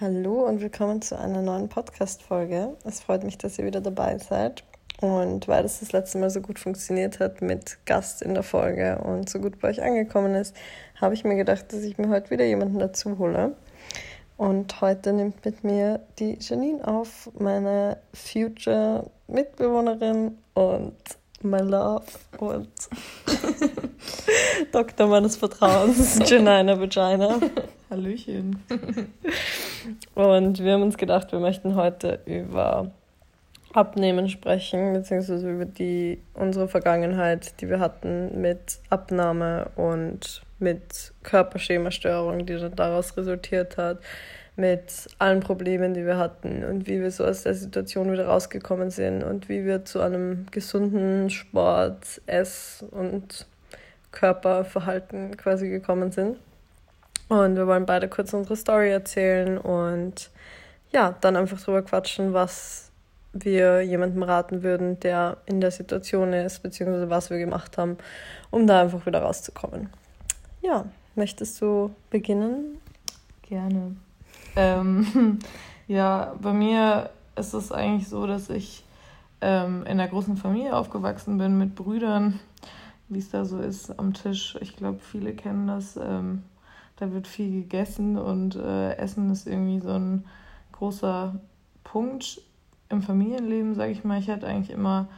Hallo und willkommen zu einer neuen Podcast-Folge. Es freut mich, dass ihr wieder dabei seid. Und weil das das letzte Mal so gut funktioniert hat mit Gast in der Folge und so gut bei euch angekommen ist, habe ich mir gedacht, dass ich mir heute wieder jemanden dazu hole. Und heute nimmt mit mir die Janine auf, meine future Mitbewohnerin und my love und Doktor meines Vertrauens, Janina Vagina. Hallöchen. Und wir haben uns gedacht, wir möchten heute über Abnehmen sprechen, beziehungsweise über die, unsere Vergangenheit, die wir hatten mit Abnahme und mit Körperschemastörung, die dann daraus resultiert hat, mit allen Problemen, die wir hatten und wie wir so aus der Situation wieder rausgekommen sind und wie wir zu einem gesunden Sport, Ess- und Körperverhalten quasi gekommen sind. Und wir wollen beide kurz unsere Story erzählen und ja, dann einfach drüber quatschen, was wir jemandem raten würden, der in der Situation ist, beziehungsweise was wir gemacht haben, um da einfach wieder rauszukommen. Ja, möchtest du beginnen? Gerne. Ähm, ja, bei mir ist es eigentlich so, dass ich ähm, in einer großen Familie aufgewachsen bin mit Brüdern, wie es da so ist am Tisch. Ich glaube, viele kennen das. Ähm, da wird viel gegessen und äh, Essen ist irgendwie so ein großer Punkt im Familienleben, sage ich mal. Ich hatte eigentlich immer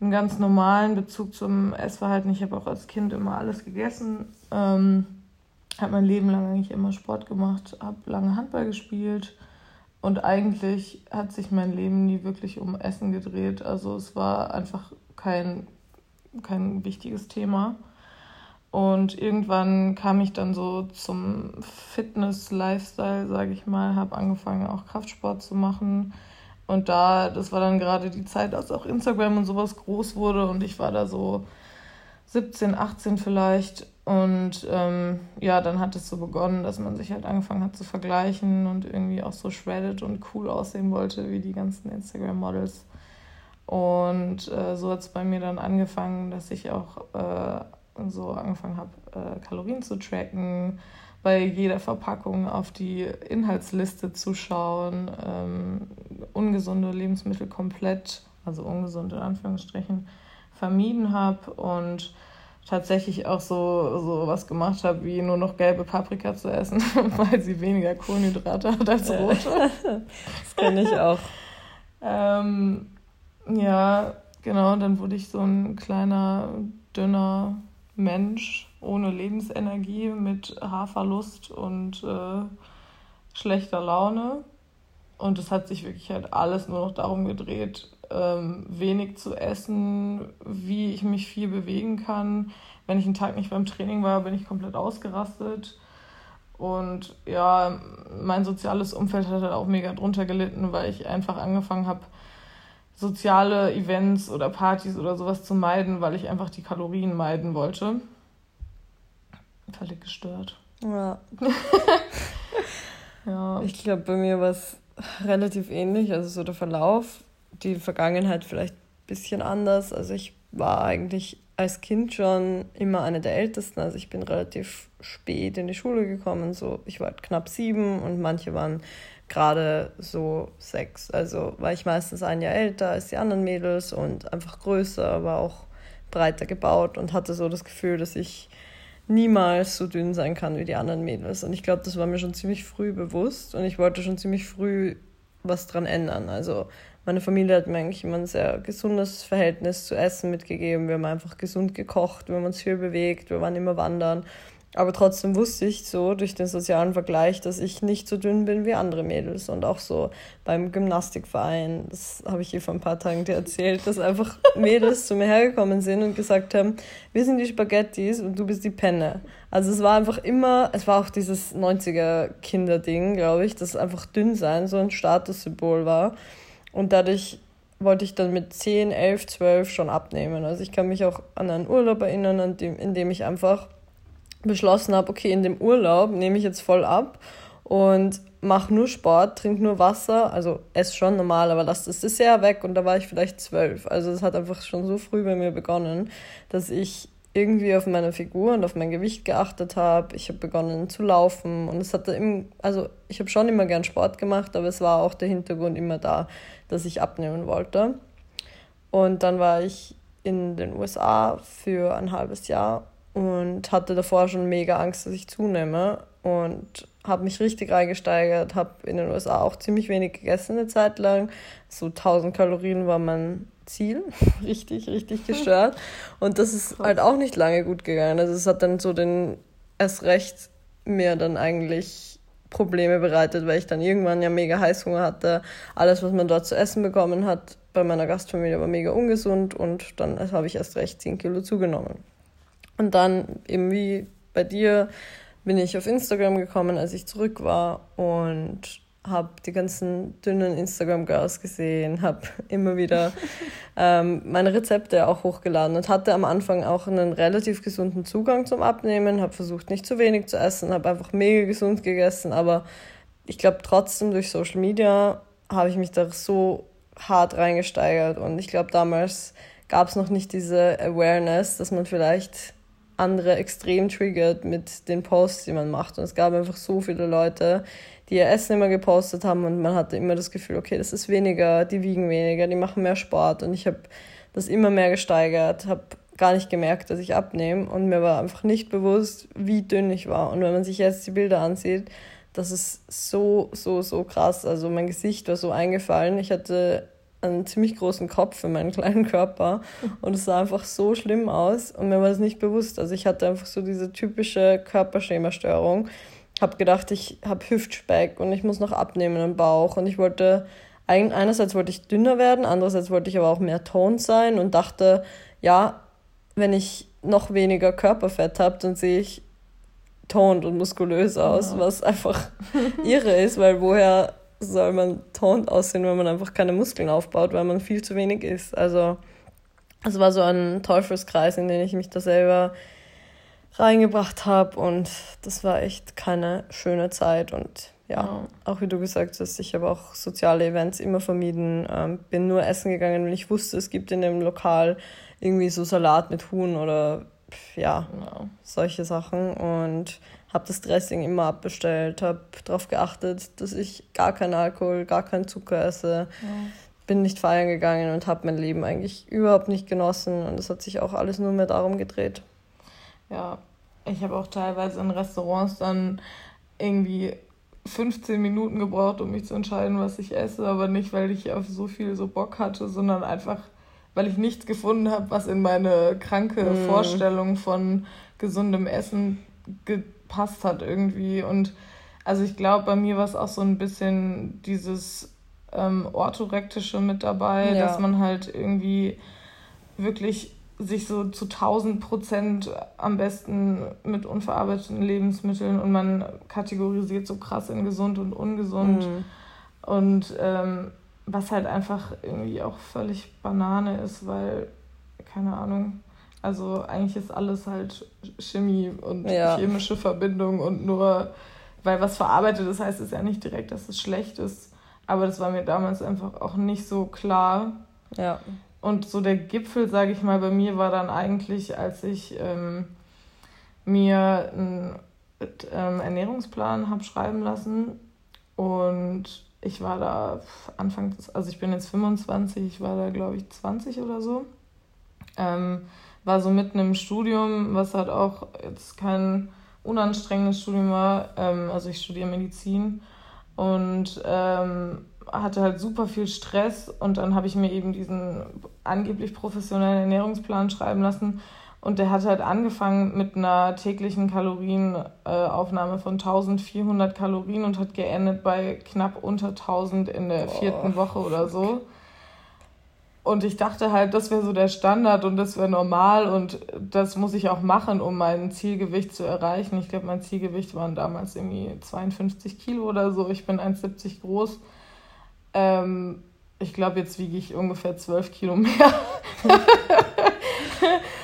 einen ganz normalen Bezug zum Essverhalten. Ich habe auch als Kind immer alles gegessen. Ähm, habe mein Leben lang eigentlich immer Sport gemacht, habe lange Handball gespielt und eigentlich hat sich mein Leben nie wirklich um Essen gedreht. Also es war einfach kein, kein wichtiges Thema. Und irgendwann kam ich dann so zum Fitness-Lifestyle, sage ich mal, habe angefangen auch Kraftsport zu machen. Und da, das war dann gerade die Zeit, als auch Instagram und sowas groß wurde und ich war da so 17, 18 vielleicht. Und ähm, ja, dann hat es so begonnen, dass man sich halt angefangen hat zu vergleichen und irgendwie auch so shredded und cool aussehen wollte wie die ganzen Instagram-Models. Und äh, so hat es bei mir dann angefangen, dass ich auch äh, so angefangen habe, äh, Kalorien zu tracken, bei jeder Verpackung auf die Inhaltsliste zu schauen, ähm, ungesunde Lebensmittel komplett, also ungesund in Anführungsstrichen, vermieden habe und tatsächlich auch so, so was gemacht habe, wie nur noch gelbe Paprika zu essen, weil sie weniger Kohlenhydrate hat als rote. das kenne ich auch. ähm, ja, genau, dann wurde ich so ein kleiner, dünner Mensch ohne Lebensenergie mit Haarverlust und äh, schlechter Laune. Und es hat sich wirklich halt alles nur noch darum gedreht, ähm, wenig zu essen, wie ich mich viel bewegen kann. Wenn ich einen Tag nicht beim Training war, bin ich komplett ausgerastet. Und ja, mein soziales Umfeld hat halt auch mega drunter gelitten, weil ich einfach angefangen habe, soziale Events oder Partys oder sowas zu meiden, weil ich einfach die Kalorien meiden wollte. Völlig gestört. Ja. ja. Ich glaube, bei mir war es relativ ähnlich, also so der Verlauf, die Vergangenheit vielleicht ein bisschen anders. Also ich war eigentlich als Kind schon immer eine der Ältesten. Also ich bin relativ spät in die Schule gekommen. So, ich war knapp sieben und manche waren gerade so sechs. Also war ich meistens ein Jahr älter als die anderen Mädels und einfach größer, aber auch breiter gebaut und hatte so das Gefühl, dass ich niemals so dünn sein kann wie die anderen Mädels. Und ich glaube, das war mir schon ziemlich früh bewusst und ich wollte schon ziemlich früh was dran ändern. Also meine Familie hat mir eigentlich immer ein sehr gesundes Verhältnis zu Essen mitgegeben. Wir haben einfach gesund gekocht, wir haben uns viel bewegt, wir waren immer wandern. Aber trotzdem wusste ich so durch den sozialen Vergleich, dass ich nicht so dünn bin wie andere Mädels. Und auch so beim Gymnastikverein, das habe ich hier vor ein paar Tagen dir erzählt, dass einfach Mädels zu mir hergekommen sind und gesagt haben, wir sind die Spaghettis und du bist die Penne. Also es war einfach immer, es war auch dieses 90er-Kinder-Ding, glaube ich, dass einfach dünn sein so ein Statussymbol war. Und dadurch wollte ich dann mit 10, 11, 12 schon abnehmen. Also ich kann mich auch an einen Urlaub erinnern, in dem ich einfach beschlossen habe, okay, in dem Urlaub nehme ich jetzt voll ab und mache nur Sport, trinke nur Wasser, also esse schon normal, aber lasse das Dessert weg und da war ich vielleicht zwölf. Also es hat einfach schon so früh bei mir begonnen, dass ich irgendwie auf meine Figur und auf mein Gewicht geachtet habe. Ich habe begonnen zu laufen und es hatte im, also ich habe schon immer gern Sport gemacht, aber es war auch der Hintergrund immer da, dass ich abnehmen wollte. Und dann war ich in den USA für ein halbes Jahr und hatte davor schon mega Angst, dass ich zunehme und habe mich richtig reingesteigert, habe in den USA auch ziemlich wenig gegessen eine Zeit lang. So 1000 Kalorien war mein Ziel. richtig, richtig gestört. Und das ist halt auch nicht lange gut gegangen. Also es hat dann so den erst recht mir dann eigentlich Probleme bereitet, weil ich dann irgendwann ja mega Heißhunger hatte. Alles, was man dort zu essen bekommen hat, bei meiner Gastfamilie war mega ungesund und dann habe ich erst recht 10 Kilo zugenommen. Und dann eben wie bei dir bin ich auf Instagram gekommen, als ich zurück war und habe die ganzen dünnen Instagram-Girls gesehen, habe immer wieder ähm, meine Rezepte auch hochgeladen und hatte am Anfang auch einen relativ gesunden Zugang zum Abnehmen, habe versucht, nicht zu wenig zu essen, habe einfach mega gesund gegessen, aber ich glaube trotzdem durch Social Media habe ich mich da so hart reingesteigert und ich glaube damals gab es noch nicht diese Awareness, dass man vielleicht andere extrem triggert mit den Posts, die man macht und es gab einfach so viele Leute, die ihr Essen immer gepostet haben und man hatte immer das Gefühl, okay, das ist weniger, die wiegen weniger, die machen mehr Sport und ich habe das immer mehr gesteigert, habe gar nicht gemerkt, dass ich abnehme und mir war einfach nicht bewusst, wie dünn ich war. Und wenn man sich jetzt die Bilder ansieht, das ist so, so, so krass. Also mein Gesicht war so eingefallen. Ich hatte einen ziemlich großen Kopf für meinen kleinen Körper und es sah einfach so schlimm aus und mir war es nicht bewusst. Also ich hatte einfach so diese typische Körperschemastörung habe gedacht, ich habe Hüftspeck und ich muss noch abnehmen im Bauch. Und ich wollte, einerseits wollte ich dünner werden, andererseits wollte ich aber auch mehr toned sein und dachte, ja, wenn ich noch weniger Körperfett habe, dann sehe ich toned und muskulös aus, ja. was einfach irre ist, weil woher soll man toned aussehen, wenn man einfach keine Muskeln aufbaut, weil man viel zu wenig isst. Also es war so ein Teufelskreis, in den ich mich da selber reingebracht habe und das war echt keine schöne Zeit und ja, ja, auch wie du gesagt hast, ich habe auch soziale Events immer vermieden, ähm, bin nur essen gegangen, wenn ich wusste, es gibt in dem Lokal irgendwie so Salat mit Huhn oder ja, ja. solche Sachen und habe das Dressing immer abbestellt, habe darauf geachtet, dass ich gar keinen Alkohol, gar keinen Zucker esse. Ja. Bin nicht feiern gegangen und habe mein Leben eigentlich überhaupt nicht genossen und es hat sich auch alles nur mehr darum gedreht. Ja, ich habe auch teilweise in Restaurants dann irgendwie 15 Minuten gebraucht, um mich zu entscheiden, was ich esse, aber nicht, weil ich auf so viel so Bock hatte, sondern einfach, weil ich nichts gefunden habe, was in meine kranke mm. Vorstellung von gesundem Essen gepasst hat irgendwie. Und also ich glaube, bei mir war es auch so ein bisschen dieses ähm, orthorektische mit dabei, ja. dass man halt irgendwie wirklich sich so zu 1000 Prozent am besten mit unverarbeiteten Lebensmitteln und man kategorisiert so krass in gesund und ungesund. Mhm. Und ähm, was halt einfach irgendwie auch völlig Banane ist, weil, keine Ahnung, also eigentlich ist alles halt Chemie und ja. chemische Verbindung und nur, weil was verarbeitet ist, heißt es ja nicht direkt, dass es schlecht ist. Aber das war mir damals einfach auch nicht so klar. Ja. Und so der Gipfel, sage ich mal, bei mir war dann eigentlich, als ich ähm, mir einen ähm, Ernährungsplan habe schreiben lassen. Und ich war da Anfang, also ich bin jetzt 25, ich war da glaube ich 20 oder so. Ähm, war so mitten im Studium, was halt auch jetzt kein unanstrengendes Studium war. Ähm, also ich studiere Medizin und ähm, hatte halt super viel Stress und dann habe ich mir eben diesen angeblich professionellen Ernährungsplan schreiben lassen und der hat halt angefangen mit einer täglichen Kalorienaufnahme von 1400 Kalorien und hat geendet bei knapp unter 1000 in der vierten Woche oder so. Und ich dachte halt, das wäre so der Standard und das wäre normal und das muss ich auch machen, um mein Zielgewicht zu erreichen. Ich glaube, mein Zielgewicht waren damals irgendwie 52 Kilo oder so. Ich bin 1,70 groß. Ähm, ich glaube, jetzt wiege ich ungefähr 12 Kilo mehr.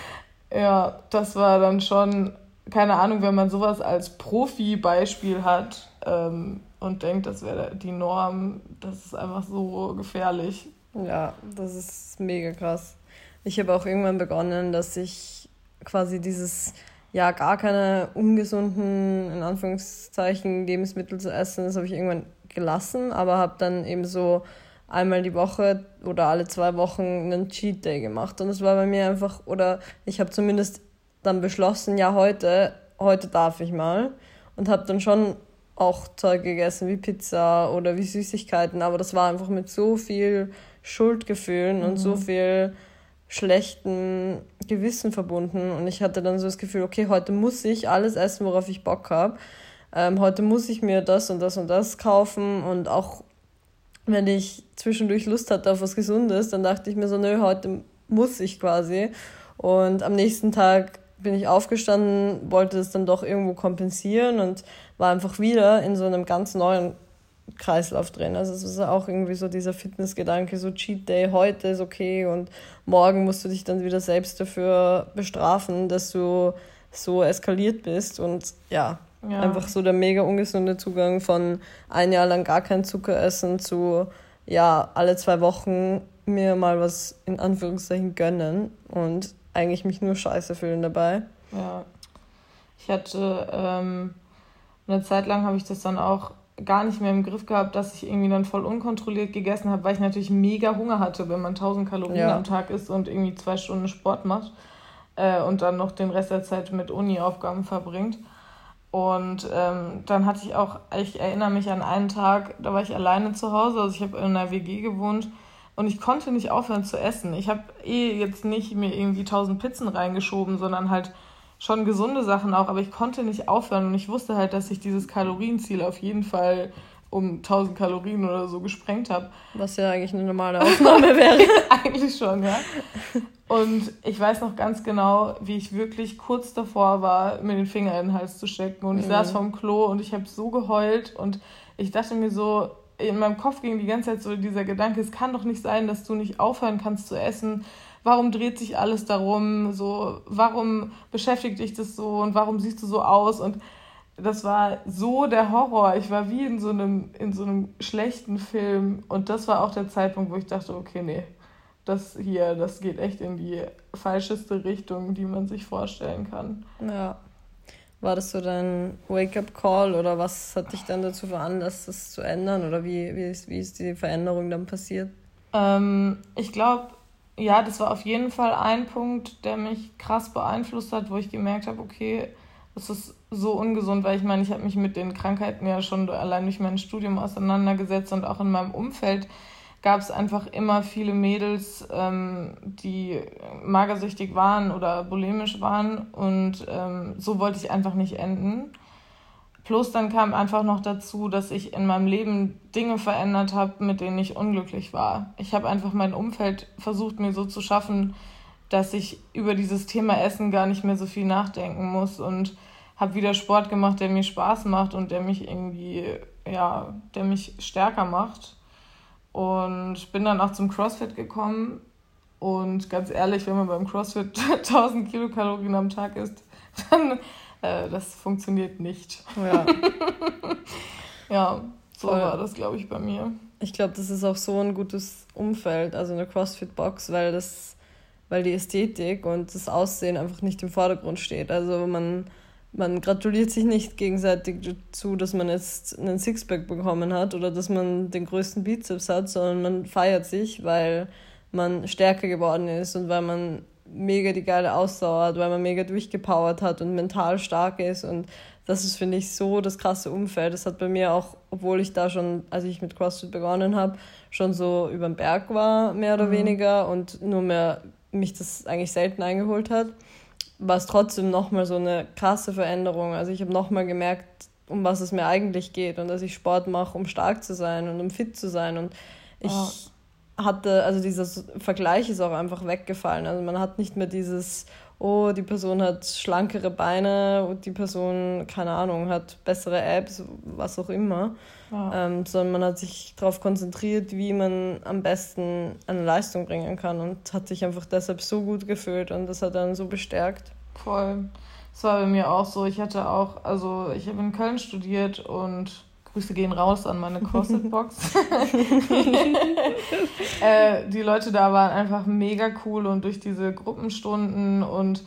ja, das war dann schon, keine Ahnung, wenn man sowas als Profi-Beispiel hat ähm, und denkt, das wäre die Norm, das ist einfach so gefährlich. Ja, das ist mega krass. Ich habe auch irgendwann begonnen, dass ich quasi dieses, ja, gar keine ungesunden, in Anführungszeichen, Lebensmittel zu essen, das habe ich irgendwann gelassen, aber habe dann eben so einmal die Woche oder alle zwei Wochen einen Cheat Day gemacht. Und es war bei mir einfach, oder ich habe zumindest dann beschlossen, ja, heute, heute darf ich mal. Und habe dann schon auch Zeug gegessen wie Pizza oder wie Süßigkeiten, aber das war einfach mit so viel Schuldgefühlen mhm. und so mhm. viel schlechten Gewissen verbunden. Und ich hatte dann so das Gefühl, okay, heute muss ich alles essen, worauf ich Bock habe. Ähm, heute muss ich mir das und das und das kaufen. Und auch wenn ich zwischendurch Lust hatte auf was Gesundes, dann dachte ich mir so, nö, heute muss ich quasi. Und am nächsten Tag bin ich aufgestanden, wollte es dann doch irgendwo kompensieren und war einfach wieder in so einem ganz neuen Kreislauf drin. Also es ist auch irgendwie so dieser Fitnessgedanke, so Cheat Day, heute ist okay und morgen musst du dich dann wieder selbst dafür bestrafen, dass du so eskaliert bist und ja, ja. einfach so der mega ungesunde Zugang von ein Jahr lang gar kein Zucker essen zu ja, alle zwei Wochen mir mal was in Anführungszeichen gönnen und eigentlich mich nur scheiße fühlen dabei. Ja. Ich hatte ähm, eine Zeit lang habe ich das dann auch gar nicht mehr im Griff gehabt, dass ich irgendwie dann voll unkontrolliert gegessen habe, weil ich natürlich mega Hunger hatte, wenn man 1000 Kalorien ja. am Tag isst und irgendwie zwei Stunden Sport macht äh, und dann noch den Rest der Zeit mit Uni-Aufgaben verbringt. Und ähm, dann hatte ich auch, ich erinnere mich an einen Tag, da war ich alleine zu Hause, also ich habe in einer WG gewohnt und ich konnte nicht aufhören zu essen. Ich habe eh jetzt nicht mir irgendwie 1000 Pizzen reingeschoben, sondern halt schon gesunde Sachen auch, aber ich konnte nicht aufhören und ich wusste halt, dass ich dieses Kalorienziel auf jeden Fall um 1000 Kalorien oder so gesprengt habe. Was ja eigentlich eine normale Aufnahme wäre. eigentlich schon, ja. Und ich weiß noch ganz genau, wie ich wirklich kurz davor war, mir den Finger in den Hals zu stecken. Und ich mhm. saß vorm Klo und ich habe so geheult und ich dachte mir so, in meinem Kopf ging die ganze Zeit so dieser Gedanke, es kann doch nicht sein, dass du nicht aufhören kannst zu essen, warum dreht sich alles darum, so, warum beschäftigt dich das so und warum siehst du so aus und das war so der Horror. Ich war wie in so einem, in so einem schlechten Film und das war auch der Zeitpunkt, wo ich dachte, okay, nee, das hier, das geht echt in die falscheste Richtung, die man sich vorstellen kann. Ja. War das so dein Wake-up-Call oder was hat dich dann dazu veranlasst, das zu ändern? Oder wie, wie, ist, wie ist die Veränderung dann passiert? Ähm, ich glaube, ja, das war auf jeden Fall ein Punkt, der mich krass beeinflusst hat, wo ich gemerkt habe, okay, das ist so ungesund, weil ich meine, ich habe mich mit den Krankheiten ja schon allein durch mein Studium auseinandergesetzt und auch in meinem Umfeld gab es einfach immer viele Mädels, ähm, die magersüchtig waren oder bulimisch waren und ähm, so wollte ich einfach nicht enden. Plus dann kam einfach noch dazu, dass ich in meinem Leben Dinge verändert habe, mit denen ich unglücklich war. Ich habe einfach mein Umfeld versucht, mir so zu schaffen, dass ich über dieses Thema Essen gar nicht mehr so viel nachdenken muss und habe wieder Sport gemacht, der mir Spaß macht und der mich irgendwie, ja, der mich stärker macht. Und bin dann auch zum CrossFit gekommen. Und ganz ehrlich, wenn man beim CrossFit 1000 Kilokalorien am Tag isst, dann äh, das funktioniert nicht. Ja, ja so Voll. war das, glaube ich, bei mir. Ich glaube, das ist auch so ein gutes Umfeld, also eine CrossFit-Box, weil das, weil die Ästhetik und das Aussehen einfach nicht im Vordergrund steht. Also man, man gratuliert sich nicht gegenseitig dazu, dass man jetzt einen Sixpack bekommen hat oder dass man den größten Bizeps hat, sondern man feiert sich, weil man stärker geworden ist und weil man mega die geile Ausdauer hat, weil man mega durchgepowert hat und mental stark ist. Und das ist, finde ich, so das krasse Umfeld. Das hat bei mir auch, obwohl ich da schon, als ich mit CrossFit begonnen habe, schon so über den Berg war, mehr oder mhm. weniger, und nur mehr mich das eigentlich selten eingeholt hat, war es trotzdem nochmal so eine krasse Veränderung. Also ich habe nochmal gemerkt, um was es mir eigentlich geht und dass ich Sport mache, um stark zu sein und um fit zu sein. Und ich. Oh hatte, also dieser Vergleich ist auch einfach weggefallen. Also man hat nicht mehr dieses, oh, die Person hat schlankere Beine und die Person, keine Ahnung, hat bessere Apps, was auch immer. Ja. Ähm, sondern man hat sich darauf konzentriert, wie man am besten eine Leistung bringen kann und hat sich einfach deshalb so gut gefühlt und das hat dann so bestärkt. Voll. Das war bei mir auch so. Ich hatte auch, also ich habe in Köln studiert und Grüße gehen raus an meine CrossFit-Box. äh, die Leute da waren einfach mega cool und durch diese Gruppenstunden und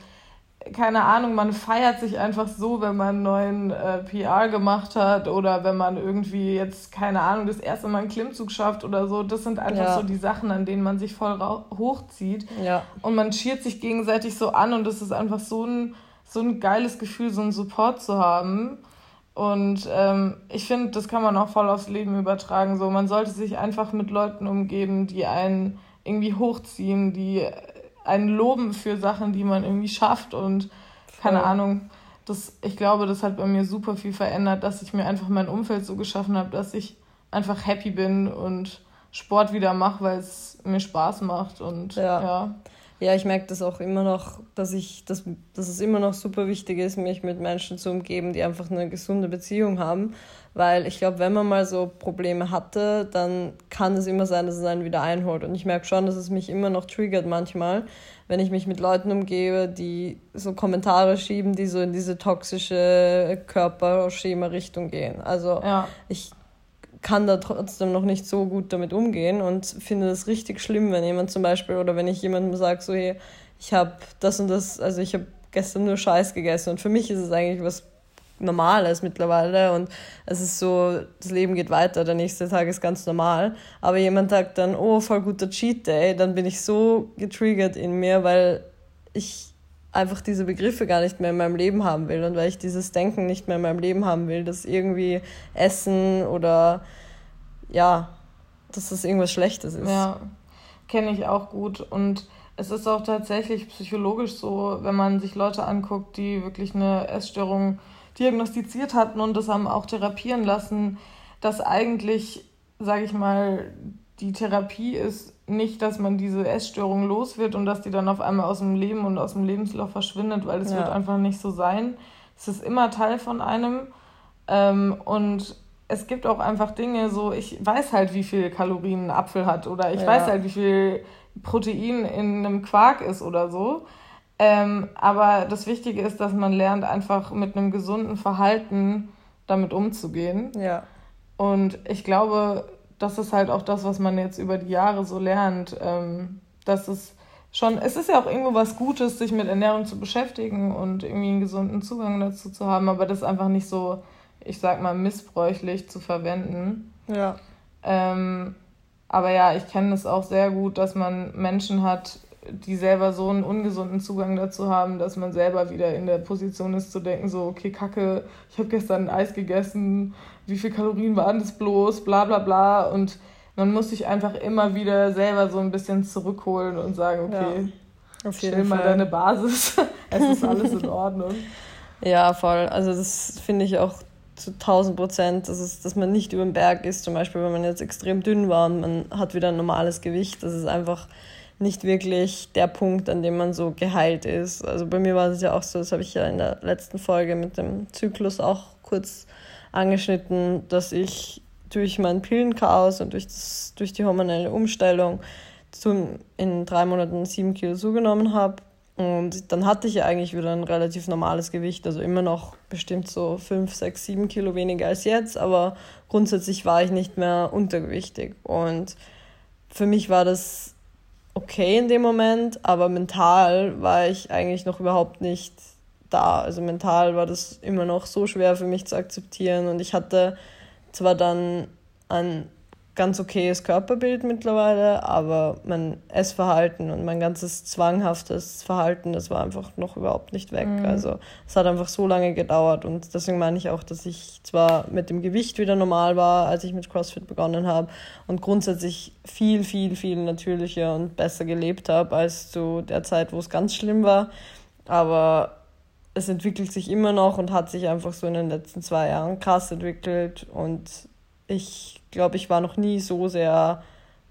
keine Ahnung, man feiert sich einfach so, wenn man einen neuen äh, PR gemacht hat oder wenn man irgendwie jetzt, keine Ahnung, das erste Mal einen Klimmzug schafft oder so. Das sind einfach ja. so die Sachen, an denen man sich voll hochzieht. Ja. Und man schiert sich gegenseitig so an und das ist einfach so ein, so ein geiles Gefühl, so einen Support zu haben. Und ähm, ich finde, das kann man auch voll aufs Leben übertragen. So, man sollte sich einfach mit Leuten umgeben, die einen irgendwie hochziehen, die einen loben für Sachen, die man irgendwie schafft und keine Voll. Ahnung. Das, ich glaube, das hat bei mir super viel verändert, dass ich mir einfach mein Umfeld so geschaffen habe, dass ich einfach happy bin und Sport wieder mache, weil es mir Spaß macht und ja. ja. Ja, ich merke das auch immer noch, dass ich, dass, dass es immer noch super wichtig ist, mich mit Menschen zu umgeben, die einfach eine gesunde Beziehung haben. Weil ich glaube, wenn man mal so Probleme hatte, dann kann es immer sein, dass es einen wieder einholt. Und ich merke schon, dass es mich immer noch triggert manchmal, wenn ich mich mit Leuten umgebe, die so Kommentare schieben, die so in diese toxische Körperschema-Richtung gehen. Also ja. ich kann da trotzdem noch nicht so gut damit umgehen und finde es richtig schlimm, wenn jemand zum Beispiel oder wenn ich jemandem sage, so hey, ich habe das und das, also ich habe gestern nur Scheiß gegessen und für mich ist es eigentlich was Normales mittlerweile und es ist so, das Leben geht weiter, der nächste Tag ist ganz normal. Aber jemand sagt dann, oh, voll guter Cheat Day, dann bin ich so getriggert in mir, weil ich einfach diese Begriffe gar nicht mehr in meinem Leben haben will und weil ich dieses Denken nicht mehr in meinem Leben haben will, dass irgendwie Essen oder ja, dass das irgendwas Schlechtes ist. Ja, kenne ich auch gut und es ist auch tatsächlich psychologisch so, wenn man sich Leute anguckt, die wirklich eine Essstörung diagnostiziert hatten und das haben auch therapieren lassen, dass eigentlich, sage ich mal, die Therapie ist nicht, dass man diese Essstörung los wird und dass die dann auf einmal aus dem Leben und aus dem Lebenslauf verschwindet, weil es ja. wird einfach nicht so sein. Es ist immer Teil von einem ähm, und es gibt auch einfach Dinge, so ich weiß halt, wie viel Kalorien ein Apfel hat oder ich ja. weiß halt, wie viel Protein in einem Quark ist oder so. Ähm, aber das Wichtige ist, dass man lernt, einfach mit einem gesunden Verhalten damit umzugehen. Ja. Und ich glaube, das ist halt auch das, was man jetzt über die Jahre so lernt. Ähm, dass es schon, es ist ja auch irgendwo was Gutes, sich mit Ernährung zu beschäftigen und irgendwie einen gesunden Zugang dazu zu haben, aber das einfach nicht so, ich sag mal, missbräuchlich zu verwenden. Ja. Ähm, aber ja, ich kenne es auch sehr gut, dass man Menschen hat, die selber so einen ungesunden Zugang dazu haben, dass man selber wieder in der Position ist zu denken, so, okay, Kacke, ich habe gestern ein Eis gegessen, wie viel Kalorien waren das bloß, bla bla bla. Und man muss sich einfach immer wieder selber so ein bisschen zurückholen und sagen, okay, ja, jeden mal deine Basis, es ist alles in Ordnung. Ja, voll. Also das finde ich auch zu 1000 Prozent, dass, es, dass man nicht über den Berg ist, zum Beispiel, wenn man jetzt extrem dünn war und man hat wieder ein normales Gewicht. Das ist einfach nicht wirklich der Punkt, an dem man so geheilt ist. Also bei mir war es ja auch so, das habe ich ja in der letzten Folge mit dem Zyklus auch kurz angeschnitten, dass ich durch mein Pillenchaos und durch, das, durch die hormonelle Umstellung zum, in drei Monaten sieben Kilo zugenommen habe. Und dann hatte ich ja eigentlich wieder ein relativ normales Gewicht, also immer noch bestimmt so fünf, sechs, sieben Kilo weniger als jetzt, aber grundsätzlich war ich nicht mehr untergewichtig. Und für mich war das okay in dem Moment, aber mental war ich eigentlich noch überhaupt nicht da. Also mental war das immer noch so schwer für mich zu akzeptieren und ich hatte zwar dann ein ganz okayes Körperbild mittlerweile, aber mein Essverhalten und mein ganzes zwanghaftes Verhalten, das war einfach noch überhaupt nicht weg. Mhm. Also es hat einfach so lange gedauert und deswegen meine ich auch, dass ich zwar mit dem Gewicht wieder normal war, als ich mit CrossFit begonnen habe und grundsätzlich viel, viel, viel natürlicher und besser gelebt habe als zu der Zeit, wo es ganz schlimm war, aber es entwickelt sich immer noch und hat sich einfach so in den letzten zwei Jahren krass entwickelt und ich glaube, ich war noch nie so sehr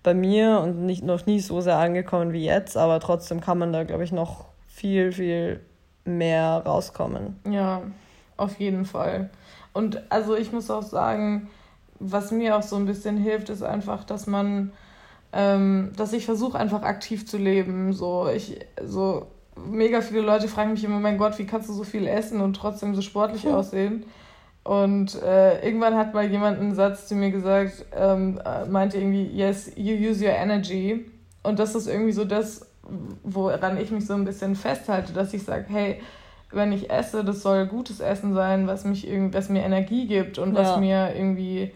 bei mir und nicht, noch nie so sehr angekommen wie jetzt, aber trotzdem kann man da, glaube ich, noch viel, viel mehr rauskommen. Ja, auf jeden Fall. Und also ich muss auch sagen, was mir auch so ein bisschen hilft, ist einfach, dass man, ähm, dass ich versuche einfach aktiv zu leben. So, ich, so mega viele Leute fragen mich immer, mein Gott, wie kannst du so viel essen und trotzdem so sportlich hm. aussehen? Und äh, irgendwann hat mal jemand einen Satz zu mir gesagt, ähm, äh, meinte irgendwie, yes, you use your energy. Und das ist irgendwie so das, woran ich mich so ein bisschen festhalte, dass ich sage, hey, wenn ich esse, das soll gutes Essen sein, was mich irgendwie, was mir Energie gibt und ja. was mir irgendwie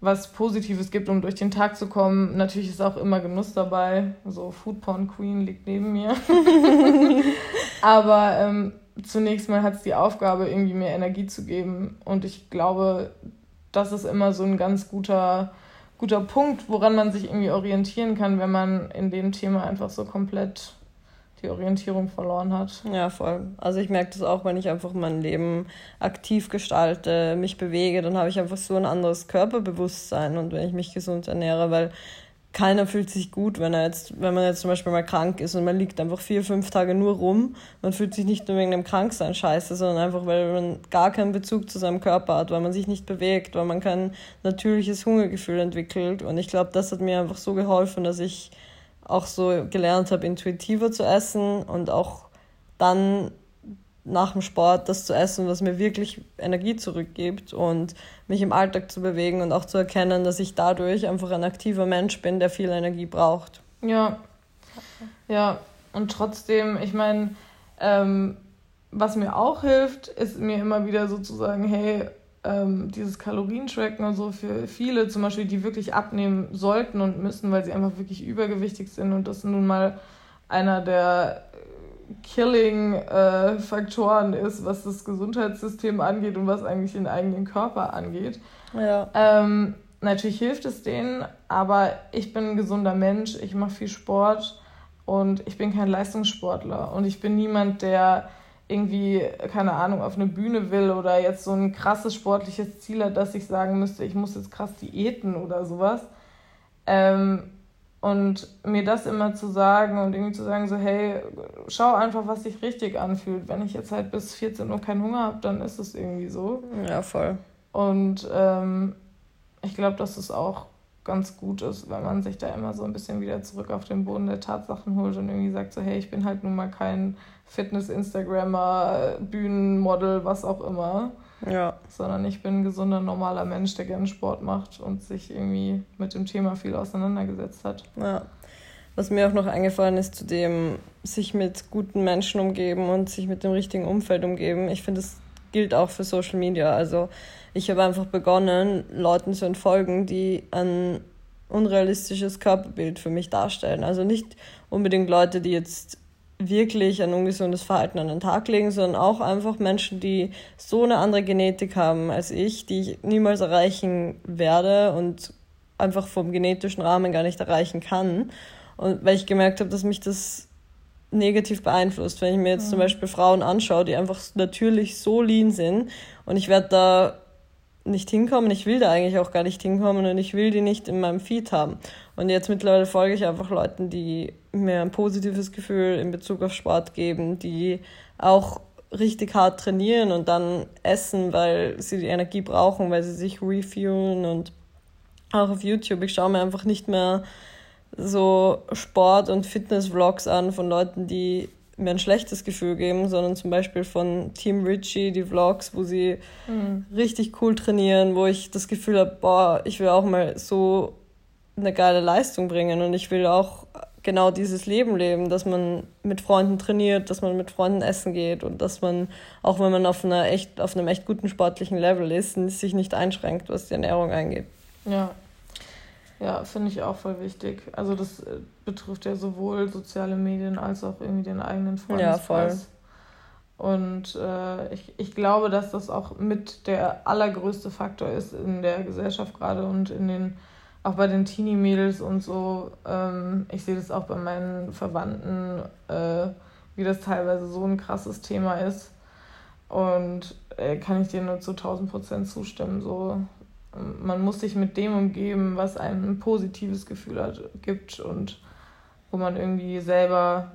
was Positives gibt, um durch den Tag zu kommen. Natürlich ist auch immer Genuss dabei. So Food Porn Queen liegt neben mir. Aber ähm, zunächst mal hat es die Aufgabe, irgendwie mir Energie zu geben. Und ich glaube, das ist immer so ein ganz guter, guter Punkt, woran man sich irgendwie orientieren kann, wenn man in dem Thema einfach so komplett die Orientierung verloren hat. Ja, voll. Also ich merke das auch, wenn ich einfach mein Leben aktiv gestalte, mich bewege, dann habe ich einfach so ein anderes Körperbewusstsein und wenn ich mich gesund ernähre, weil keiner fühlt sich gut, wenn er jetzt, wenn man jetzt zum Beispiel mal krank ist und man liegt einfach vier, fünf Tage nur rum. Man fühlt sich nicht nur wegen dem Kranksein scheiße, sondern einfach, weil man gar keinen Bezug zu seinem Körper hat, weil man sich nicht bewegt, weil man kein natürliches Hungergefühl entwickelt. Und ich glaube, das hat mir einfach so geholfen, dass ich auch so gelernt habe, intuitiver zu essen und auch dann nach dem Sport das zu essen, was mir wirklich Energie zurückgibt und mich im Alltag zu bewegen und auch zu erkennen, dass ich dadurch einfach ein aktiver Mensch bin, der viel Energie braucht. Ja, ja, und trotzdem, ich meine, ähm, was mir auch hilft, ist mir immer wieder sozusagen, hey, ähm, dieses Kalorientracken und so für viele zum Beispiel, die wirklich abnehmen sollten und müssen, weil sie einfach wirklich übergewichtig sind und das nun mal einer der Killing-Faktoren äh, ist, was das Gesundheitssystem angeht und was eigentlich den eigenen Körper angeht. Ja. Ähm, natürlich hilft es denen, aber ich bin ein gesunder Mensch, ich mache viel Sport und ich bin kein Leistungssportler und ich bin niemand, der irgendwie, keine Ahnung, auf eine Bühne will oder jetzt so ein krasses sportliches Ziel hat, dass ich sagen müsste, ich muss jetzt krass diäten oder sowas. Ähm, und mir das immer zu sagen und irgendwie zu sagen, so, hey, schau einfach, was sich richtig anfühlt. Wenn ich jetzt halt bis 14 Uhr keinen Hunger habe, dann ist es irgendwie so. Ja, voll. Und ähm, ich glaube, dass es auch ganz gut ist, weil man sich da immer so ein bisschen wieder zurück auf den Boden der Tatsachen holt und irgendwie sagt so, hey, ich bin halt nun mal kein Fitness-Instagrammer, Bühnenmodel, was auch immer. Ja. Sondern ich bin ein gesunder, normaler Mensch, der gerne Sport macht und sich irgendwie mit dem Thema viel auseinandergesetzt hat. Ja. Was mir auch noch eingefallen ist, zu dem sich mit guten Menschen umgeben und sich mit dem richtigen Umfeld umgeben. Ich finde, das gilt auch für Social Media. Also ich habe einfach begonnen, Leuten zu entfolgen, die ein unrealistisches Körperbild für mich darstellen. Also nicht unbedingt Leute, die jetzt wirklich ein ungesundes Verhalten an den Tag legen, sondern auch einfach Menschen, die so eine andere Genetik haben als ich, die ich niemals erreichen werde und einfach vom genetischen Rahmen gar nicht erreichen kann. Und weil ich gemerkt habe, dass mich das negativ beeinflusst. Wenn ich mir jetzt mhm. zum Beispiel Frauen anschaue, die einfach natürlich so lean sind und ich werde da nicht hinkommen, ich will da eigentlich auch gar nicht hinkommen und ich will die nicht in meinem Feed haben. Und jetzt mittlerweile folge ich einfach Leuten, die mir ein positives Gefühl in Bezug auf Sport geben, die auch richtig hart trainieren und dann essen, weil sie die Energie brauchen, weil sie sich refuelen und auch auf YouTube. Ich schaue mir einfach nicht mehr so Sport- und Fitness-Vlogs an von Leuten, die mir ein schlechtes Gefühl geben, sondern zum Beispiel von Team Richie, die Vlogs, wo sie mhm. richtig cool trainieren, wo ich das Gefühl habe, boah, ich will auch mal so eine geile Leistung bringen und ich will auch genau dieses Leben leben, dass man mit Freunden trainiert, dass man mit Freunden essen geht und dass man, auch wenn man auf, einer echt, auf einem echt guten sportlichen Level ist, sich nicht einschränkt, was die Ernährung angeht. Ja, ja, finde ich auch voll wichtig. Also das äh, betrifft ja sowohl soziale Medien als auch irgendwie den eigenen Freundeskreis. Ja, voll. Und äh, ich, ich glaube, dass das auch mit der allergrößte Faktor ist in der Gesellschaft gerade und in den, auch bei den Teenie-Mädels und so. Ähm, ich sehe das auch bei meinen Verwandten, äh, wie das teilweise so ein krasses Thema ist. Und äh, kann ich dir nur zu 1000 Prozent zustimmen. So, man muss sich mit dem umgeben, was einem ein positives Gefühl hat, gibt und wo man irgendwie selber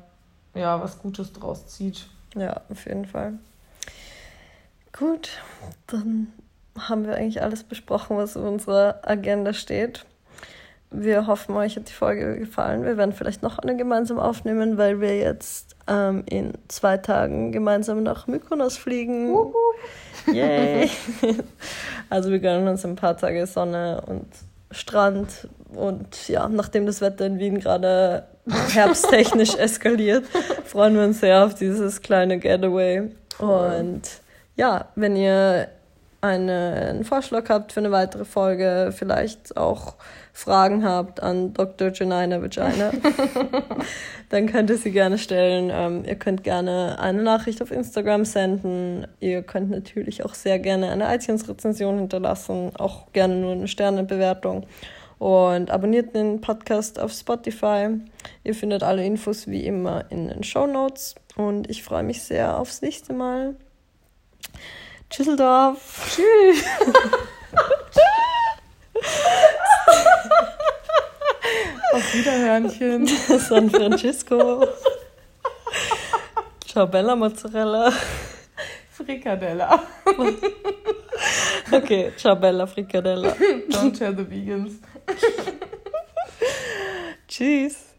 ja was Gutes draus zieht. Ja, auf jeden Fall. Gut, dann haben wir eigentlich alles besprochen, was auf unserer Agenda steht. Wir hoffen, euch hat die Folge gefallen. Wir werden vielleicht noch eine gemeinsam aufnehmen, weil wir jetzt ähm, in zwei Tagen gemeinsam nach Mykonos fliegen. Uhu. Yay! also wir gönnen uns ein paar Tage Sonne und Strand, und ja, nachdem das Wetter in Wien gerade herbsttechnisch eskaliert, freuen wir uns sehr auf dieses kleine Getaway. Und ja, wenn ihr einen Vorschlag habt für eine weitere Folge, vielleicht auch Fragen habt an Dr. Janina Vagina, dann könnt ihr sie gerne stellen. Ähm, ihr könnt gerne eine Nachricht auf Instagram senden. Ihr könnt natürlich auch sehr gerne eine iTunes-Rezension hinterlassen, auch gerne nur eine Sternebewertung. Und abonniert den Podcast auf Spotify. Ihr findet alle Infos wie immer in den Show Notes. Und ich freue mich sehr aufs nächste Mal. Tschüsseldorf. Tschüss. Auf Wiederhörnchen. San Francisco. Ciao Bella Mozzarella. Frikadella. Okay, ciao Bella Frikadella. Don't tell the vegans. Tschüss.